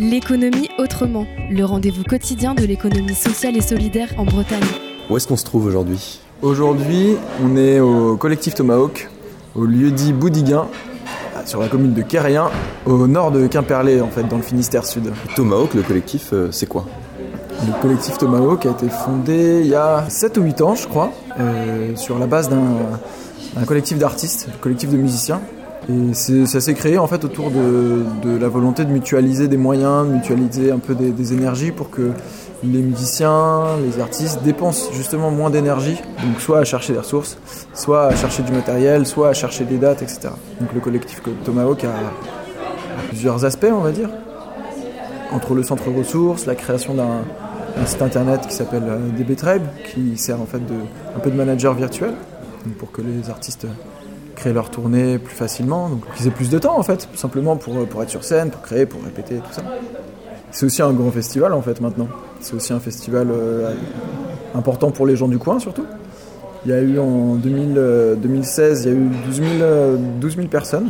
L'économie autrement, le rendez-vous quotidien de l'économie sociale et solidaire en Bretagne. Où est-ce qu'on se trouve aujourd'hui? Aujourd'hui, on est au collectif Tomahawk, au lieu dit Boudiguin, sur la commune de Quérien, au nord de Quimperlé, en fait, dans le Finistère Sud. Tomahawk, le collectif, euh, c'est quoi? Le collectif Tomahawk a été fondé il y a 7 ou 8 ans, je crois, euh, sur la base d'un collectif d'artistes, collectif de musiciens. Et ça s'est créé en fait autour de, la volonté de mutualiser des moyens, de mutualiser un peu des, énergies pour que les musiciens, les artistes dépensent justement moins d'énergie, donc soit à chercher des ressources, soit à chercher du matériel, soit à chercher des dates, etc. Donc le collectif Tomahawk a, a plusieurs aspects, on va dire, entre le centre ressources, la création d'un site internet qui s'appelle euh, DBTribe, qui sert en fait de, un peu de manager virtuel, pour que les artistes créer leur tournée plus facilement, donc qu'ils aient plus de temps en fait, simplement pour, pour être sur scène, pour créer, pour répéter, tout ça. C'est aussi un grand festival en fait maintenant. C'est aussi un festival euh, important pour les gens du coin surtout. Il y a eu en 2000, euh, 2016, il y a eu 12 000, euh, 12 000 personnes.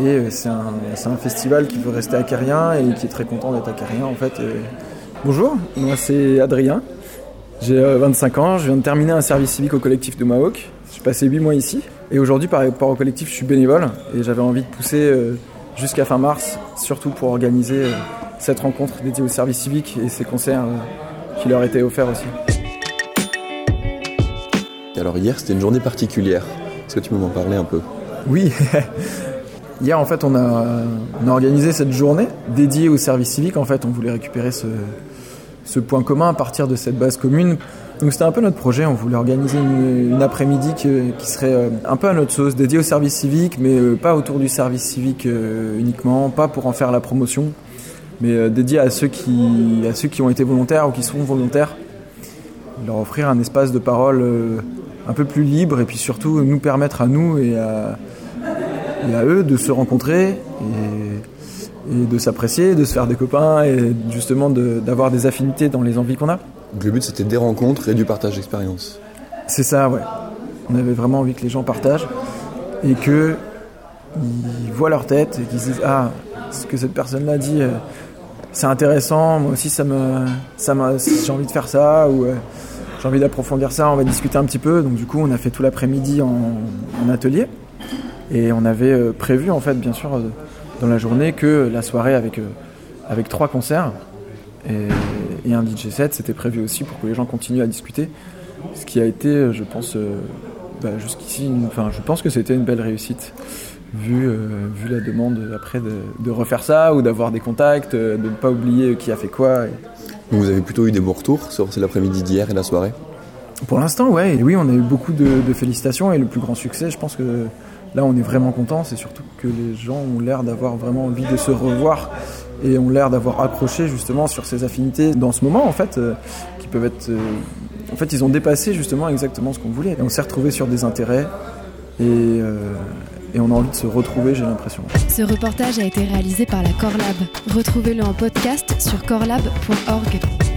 Et euh, c'est un, un, festival qui veut rester à Carrien et qui est très content d'être à Carrien en fait. Bonjour, moi c'est Adrien. J'ai 25 ans, je viens de terminer un service civique au collectif de Mahawk. J'ai passé 8 mois ici. Et aujourd'hui, par rapport au collectif, je suis bénévole et j'avais envie de pousser euh, jusqu'à fin mars, surtout pour organiser euh, cette rencontre dédiée au service civique et ces concerts euh, qui leur étaient offerts aussi. Alors hier, c'était une journée particulière. Est-ce que tu peux m'en parler un peu? Oui. hier, en fait, on a, on a, organisé cette journée dédiée au service civique. En fait, on voulait récupérer ce, ce point commun à partir de cette base commune. Donc c'était un peu notre projet, on voulait organiser une, après-midi qui, serait un peu à notre sauce, dédiée au service civique, mais pas autour du service civique uniquement, pas pour en faire la promotion, mais dédiée à ceux, qui, à ceux qui ont été volontaires ou qui sont volontaires, leur offrir un espace de parole un peu plus libre et puis surtout nous permettre à nous et à, à eux de se rencontrer et de s'apprécier, de se faire des copains et justement d'avoir de, des affinités dans les envies qu'on a. Donc le but c'était des rencontres et du partage d'expérience. C'est ça, ouais. On avait vraiment envie que les gens partagent et que ils voient leur tête et qu'ils se disent ah ce que cette personne-là dit euh, c'est intéressant, moi aussi ça me ça j'ai envie de faire ça ou euh, j'ai envie d'approfondir ça, on va discuter un petit peu. Donc du coup on a fait tout l'après-midi en, en, atelier et on avait euh, prévu en fait bien sûr dans la journée que la soirée avec avec trois concerts et, et, un DJ set, c'était prévu aussi pour que les gens continuent à discuter. Ce qui a été, je pense, euh, bah, jusqu'ici, enfin, je pense que c'était une belle réussite, vu, euh, vu la demande après de, de refaire ça ou d'avoir des contacts, de ne pas oublier qui a fait quoi. Et... Donc vous avez plutôt eu des bons retours sur l'après-midi d'hier et la soirée? Pour l'instant, ouais. Et oui, on a eu beaucoup de, de félicitations et le plus grand succès, je pense que là, on est vraiment content. C'est surtout que les gens ont l'air d'avoir vraiment envie de se revoir et ont l'air d'avoir accroché justement sur ces affinités dans ce moment en fait euh, qui peuvent être euh, en fait ils ont dépassé justement exactement ce qu'on voulait. Et on s'est retrouvé sur des intérêts et, euh, et on a envie de se retrouver j'ai l'impression. Ce reportage a été réalisé par la Corlab. Retrouvez-le en podcast sur corlab.org